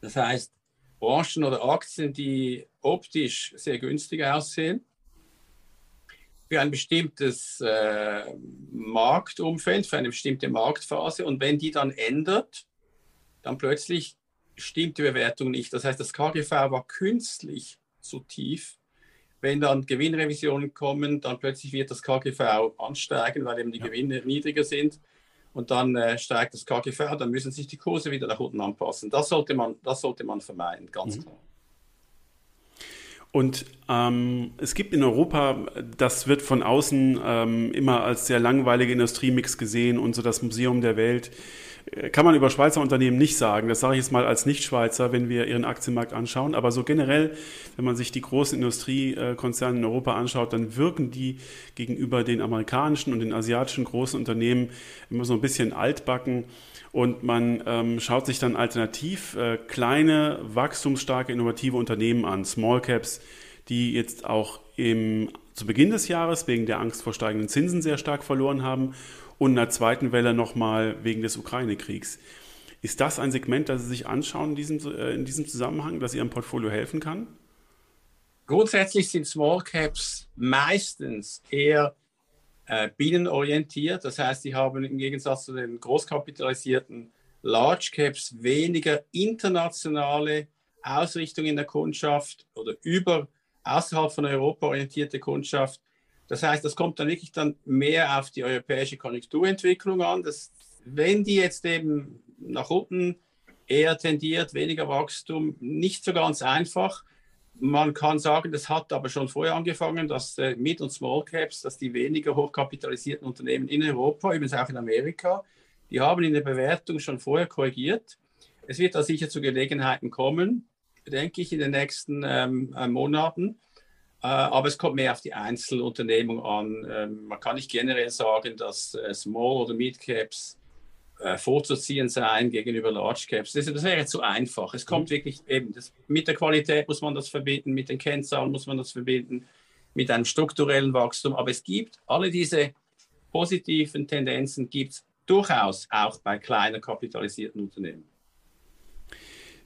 Speaker 2: Das heißt, Branchen oder Aktien, die optisch sehr günstig aussehen, für ein bestimmtes äh, Marktumfeld, für eine bestimmte Marktphase. Und wenn die dann ändert, dann plötzlich stimmt die Bewertung nicht. Das heißt, das KGV war künstlich so tief. Wenn dann Gewinnrevisionen kommen, dann plötzlich wird das KGV ansteigen, weil eben die ja. Gewinne niedriger sind. Und dann äh, steigt das KGV, dann müssen sich die Kurse wieder nach unten anpassen. Das sollte man, das sollte man vermeiden, ganz mhm. klar.
Speaker 1: Und ähm, es gibt in Europa, das wird von außen ähm, immer als sehr langweiliger Industriemix gesehen und so das Museum der Welt kann man über Schweizer Unternehmen nicht sagen. Das sage ich jetzt mal als Nicht-Schweizer, wenn wir ihren Aktienmarkt anschauen. Aber so generell, wenn man sich die großen Industriekonzerne in Europa anschaut, dann wirken die gegenüber den amerikanischen und den asiatischen großen Unternehmen immer so ein bisschen altbacken. Und man ähm, schaut sich dann alternativ äh, kleine, wachstumsstarke, innovative Unternehmen an, Small Caps, die jetzt auch im, zu Beginn des Jahres wegen der Angst vor steigenden Zinsen sehr stark verloren haben und in der zweiten Welle nochmal wegen des Ukraine-Kriegs. Ist das ein Segment, das Sie sich anschauen in diesem, äh, in diesem Zusammenhang, das Ihrem Portfolio helfen kann?
Speaker 2: Grundsätzlich sind Small Caps meistens eher äh, binnenorientiert. Das heißt, sie haben im Gegensatz zu den großkapitalisierten Large Caps weniger internationale Ausrichtung in der Kundschaft oder über außerhalb von Europa orientierte Kundschaft. Das heißt, das kommt dann wirklich dann mehr auf die europäische Konjunkturentwicklung an. Dass, wenn die jetzt eben nach unten eher tendiert, weniger Wachstum, nicht so ganz einfach. Man kann sagen, das hat aber schon vorher angefangen, dass äh, Mid- und Small Caps, dass die weniger hochkapitalisierten Unternehmen in Europa, übrigens auch in Amerika, die haben in der Bewertung schon vorher korrigiert. Es wird da sicher zu Gelegenheiten kommen, denke ich, in den nächsten ähm, äh, Monaten. Äh, aber es kommt mehr auf die Einzelunternehmung an. Ähm, man kann nicht generell sagen, dass äh, Small- oder Mid-Caps äh, vorzuziehen seien gegenüber Large Caps. Das, das, wäre zu einfach. Es kommt mhm. wirklich eben, das, mit der Qualität muss man das verbinden, mit den Kennzahlen muss man das verbinden, mit einem strukturellen Wachstum. Aber es gibt alle diese positiven Tendenzen gibt es durchaus auch bei kleiner kapitalisierten Unternehmen.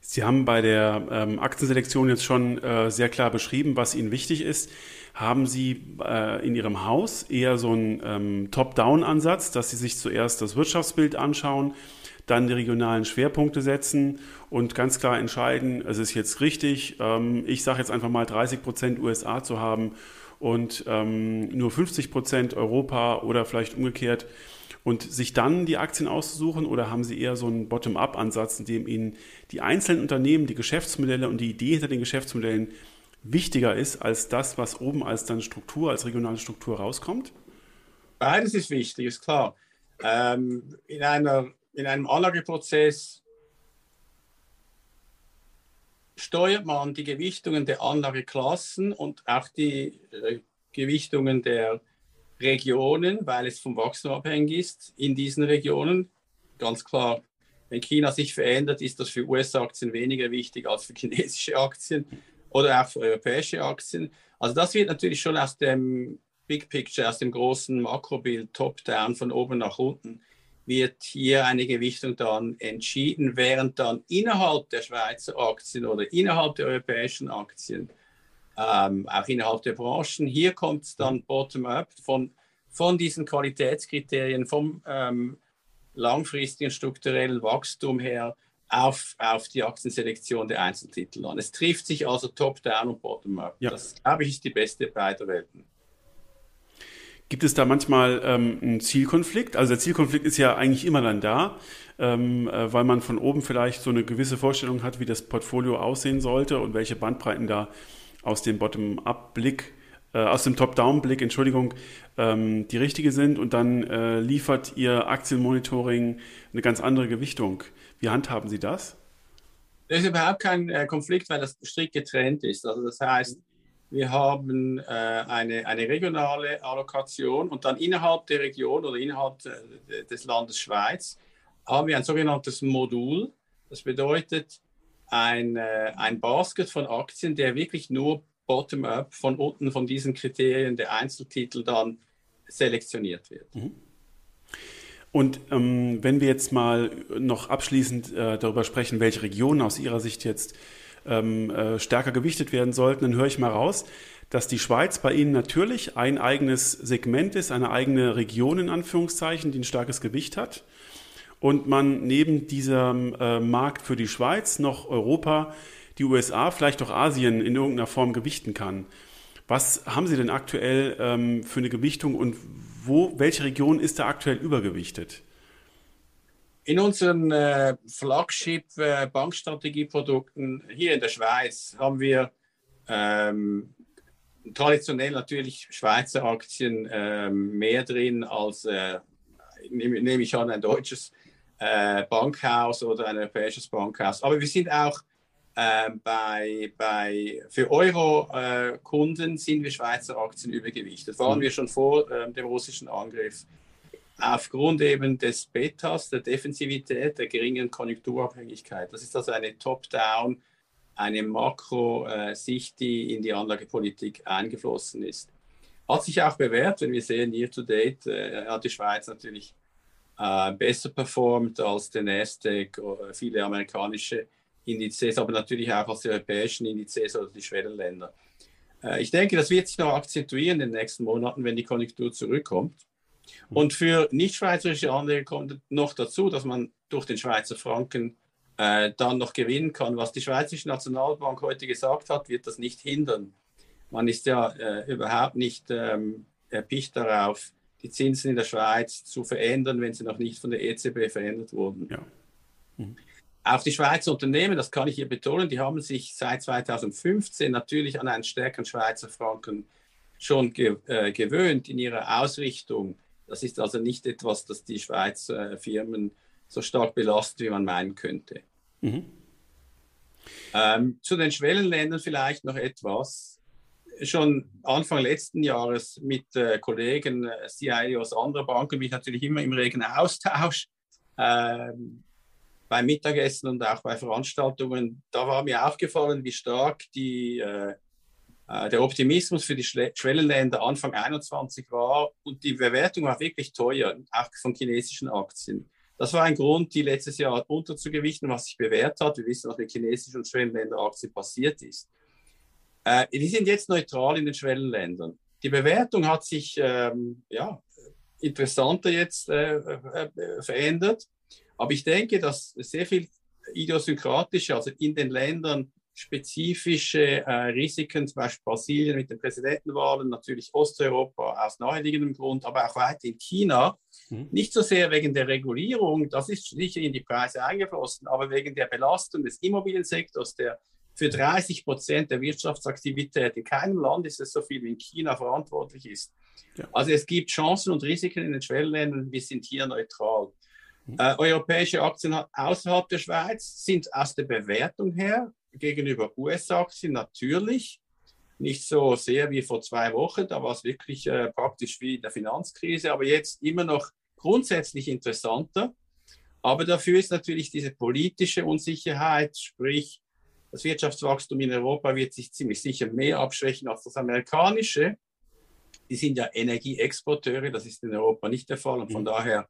Speaker 1: Sie haben bei der ähm, Aktienselektion jetzt schon äh, sehr klar beschrieben, was Ihnen wichtig ist. Haben Sie äh, in Ihrem Haus eher so einen ähm, Top-Down-Ansatz, dass Sie sich zuerst das Wirtschaftsbild anschauen, dann die regionalen Schwerpunkte setzen und ganz klar entscheiden, es ist jetzt richtig, ähm, ich sage jetzt einfach mal 30 Prozent USA zu haben und ähm, nur 50 Prozent Europa oder vielleicht umgekehrt und sich dann die Aktien auszusuchen oder haben Sie eher so einen Bottom-up-Ansatz, in dem Ihnen die einzelnen Unternehmen, die Geschäftsmodelle und die Idee hinter den Geschäftsmodellen wichtiger ist als das, was oben als dann Struktur, als regionale Struktur rauskommt?
Speaker 2: Beides ist wichtig, ist klar. Ähm, in, einer, in einem Anlageprozess steuert man die Gewichtungen der Anlageklassen und auch die äh, Gewichtungen der Regionen, weil es vom Wachstum abhängig ist, in diesen Regionen. Ganz klar, wenn China sich verändert, ist das für US-Aktien weniger wichtig als für chinesische Aktien oder auch für europäische Aktien. Also das wird natürlich schon aus dem Big Picture, aus dem großen Makrobild, top-down, von oben nach unten, wird hier eine Gewichtung dann entschieden, während dann innerhalb der Schweizer Aktien oder innerhalb der europäischen Aktien ähm, auch innerhalb der Branchen. Hier kommt es dann bottom-up von, von diesen Qualitätskriterien, vom ähm, langfristigen strukturellen Wachstum her auf, auf die Aktienselektion der Einzeltitel an. Es trifft sich also top-down und bottom-up. Ja. Das, glaube ich, ist die beste beider Welten.
Speaker 1: Gibt es da manchmal ähm, einen Zielkonflikt? Also der Zielkonflikt ist ja eigentlich immer dann da, ähm, äh, weil man von oben vielleicht so eine gewisse Vorstellung hat, wie das Portfolio aussehen sollte und welche Bandbreiten da aus dem Bottom-up-Blick, äh, aus dem Top-down-Blick, Entschuldigung, ähm, die richtige sind und dann äh, liefert Ihr Aktienmonitoring eine ganz andere Gewichtung. Wie handhaben Sie das?
Speaker 2: Das ist überhaupt kein äh, Konflikt, weil das strikt getrennt ist. Also das heißt, wir haben äh, eine, eine regionale Allokation und dann innerhalb der Region oder innerhalb des Landes Schweiz haben wir ein sogenanntes Modul. Das bedeutet, ein, äh, ein Basket von Aktien, der wirklich nur bottom-up von unten von diesen Kriterien der Einzeltitel dann selektioniert wird. Mhm.
Speaker 1: Und ähm, wenn wir jetzt mal noch abschließend äh, darüber sprechen, welche Regionen aus Ihrer Sicht jetzt ähm, äh, stärker gewichtet werden sollten, dann höre ich mal raus, dass die Schweiz bei Ihnen natürlich ein eigenes Segment ist, eine eigene Region in Anführungszeichen, die ein starkes Gewicht hat und man neben diesem äh, Markt für die Schweiz noch Europa, die USA, vielleicht auch Asien in irgendeiner Form gewichten kann. Was haben Sie denn aktuell ähm, für eine Gewichtung und wo, welche Region ist da aktuell übergewichtet?
Speaker 2: In unseren äh, Flagship-Bankstrategieprodukten äh, hier in der Schweiz haben wir ähm, traditionell natürlich Schweizer Aktien ähm, mehr drin als, äh, nehme nehm ich an, ein deutsches äh, Bankhaus oder ein europäisches Bankhaus. Aber wir sind auch äh, bei, bei, für Euro-Kunden sind wir Schweizer Aktien übergewichtet. Waren mhm. wir schon vor äh, dem russischen Angriff aufgrund eben des Betas, der Defensivität, der geringen Konjunkturabhängigkeit. Das ist also eine Top-Down, eine Makro-Sicht, die in die Anlagepolitik eingeflossen ist. Hat sich auch bewährt, wenn wir sehen, year to date äh, hat die Schweiz natürlich äh, besser performt als der Nasdaq, äh, viele amerikanische Indizes, aber natürlich auch als die europäischen Indizes oder die Schwellenländer. Äh, ich denke, das wird sich noch akzentuieren in den nächsten Monaten, wenn die Konjunktur zurückkommt. Mhm. Und für nicht-schweizerische Anleger kommt noch dazu, dass man durch den Schweizer Franken äh, dann noch gewinnen kann. Was die Schweizerische Nationalbank heute gesagt hat, wird das nicht hindern. Man ist ja äh, überhaupt nicht ähm, erpicht darauf, die Zinsen in der Schweiz zu verändern, wenn sie noch nicht von der EZB verändert wurden. Ja. Mhm. Auch die Schweizer Unternehmen, das kann ich hier betonen, die haben sich seit 2015 natürlich an einen stärkeren Schweizer Franken schon ge äh, gewöhnt in ihrer Ausrichtung. Das ist also nicht etwas, das die Schweizer Firmen so stark belastet, wie man meinen könnte. Mhm. Ähm, zu den Schwellenländern vielleicht noch etwas. Schon Anfang letzten Jahres mit äh, Kollegen, äh, CIOs anderer Banken, bin ich natürlich immer im regen Austausch. Ähm, beim Mittagessen und auch bei Veranstaltungen, da war mir aufgefallen, wie stark die äh, äh, der Optimismus für die Schwellenländer Anfang 21 war und die Bewertung war wirklich teuer, auch von chinesischen Aktien. Das war ein Grund, die letztes Jahr unterzugewichten, was sich bewährt hat. Wir wissen, was mit chinesischen und Schwellenländeraktien passiert ist. Äh, die sind jetzt neutral in den Schwellenländern. Die Bewertung hat sich ähm, ja, interessanter jetzt äh, äh, verändert. Aber ich denke, dass sehr viel idiosynkratische, also in den Ländern spezifische äh, Risiken, zum Beispiel Brasilien mit den Präsidentenwahlen, natürlich Osteuropa aus naheliegendem Grund, aber auch weiter in China. Mhm. Nicht so sehr wegen der Regulierung, das ist sicher in die Preise eingeflossen, aber wegen der Belastung des Immobiliensektors, der für 30 Prozent der Wirtschaftsaktivität in keinem Land ist es so viel wie in China verantwortlich ist. Ja. Also es gibt Chancen und Risiken in den Schwellenländern, wir sind hier neutral. Mhm. Äh, europäische Aktien außerhalb der Schweiz sind aus der Bewertung her gegenüber US-Aktien natürlich nicht so sehr wie vor zwei Wochen. Da war es wirklich äh, praktisch wie in der Finanzkrise, aber jetzt immer noch grundsätzlich interessanter. Aber dafür ist natürlich diese politische Unsicherheit, sprich das Wirtschaftswachstum in Europa wird sich ziemlich sicher mehr abschwächen als das amerikanische. Die sind ja Energieexporteure, das ist in Europa nicht der Fall und von mhm. daher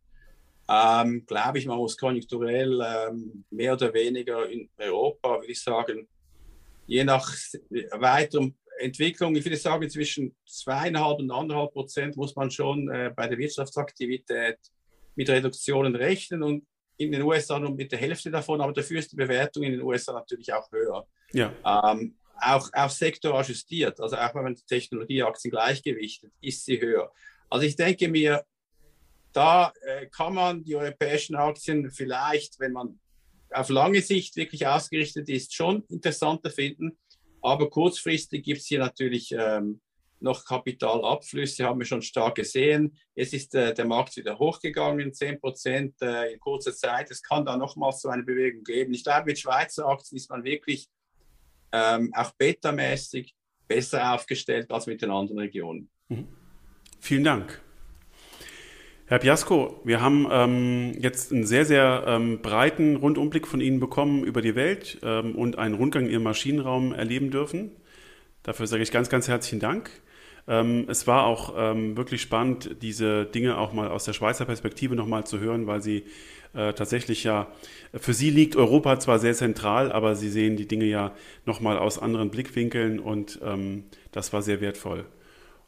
Speaker 2: ähm, glaube ich, man muss konjunkturell ähm, mehr oder weniger in Europa, würde ich sagen, je nach weiterem Entwicklung, ich würde sagen, zwischen zweieinhalb und anderthalb Prozent muss man schon äh, bei der Wirtschaftsaktivität mit Reduktionen rechnen und in den USA nur mit der Hälfte davon, aber dafür ist die Bewertung in den USA natürlich auch höher. Ja. Ähm, auch, auch sektorajustiert, also auch wenn man die Technologieaktien gleichgewichtet, ist sie höher. Also ich denke mir, da äh, kann man die europäischen Aktien vielleicht, wenn man auf lange Sicht wirklich ausgerichtet ist, schon interessanter finden. Aber kurzfristig gibt es hier natürlich ähm, noch Kapitalabflüsse, haben wir schon stark gesehen. Jetzt ist äh, der Markt wieder hochgegangen, 10 Prozent äh, in kurzer Zeit. Es kann da nochmals so eine Bewegung geben. Ich glaube, mit Schweizer Aktien ist man wirklich ähm, auch betamäßig besser aufgestellt als mit den anderen Regionen. Mhm.
Speaker 1: Vielen Dank. Herr Piasco, wir haben ähm, jetzt einen sehr, sehr ähm, breiten Rundumblick von Ihnen bekommen über die Welt ähm, und einen Rundgang in Ihrem Maschinenraum erleben dürfen. Dafür sage ich ganz, ganz herzlichen Dank. Ähm, es war auch ähm, wirklich spannend, diese Dinge auch mal aus der Schweizer Perspektive nochmal zu hören, weil Sie äh, tatsächlich ja, für Sie liegt Europa zwar sehr zentral, aber Sie sehen die Dinge ja nochmal aus anderen Blickwinkeln und ähm, das war sehr wertvoll.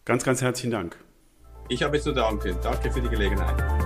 Speaker 1: Ganz, ganz herzlichen Dank.
Speaker 2: Ich habe zu danken. Danke für die Gelegenheit.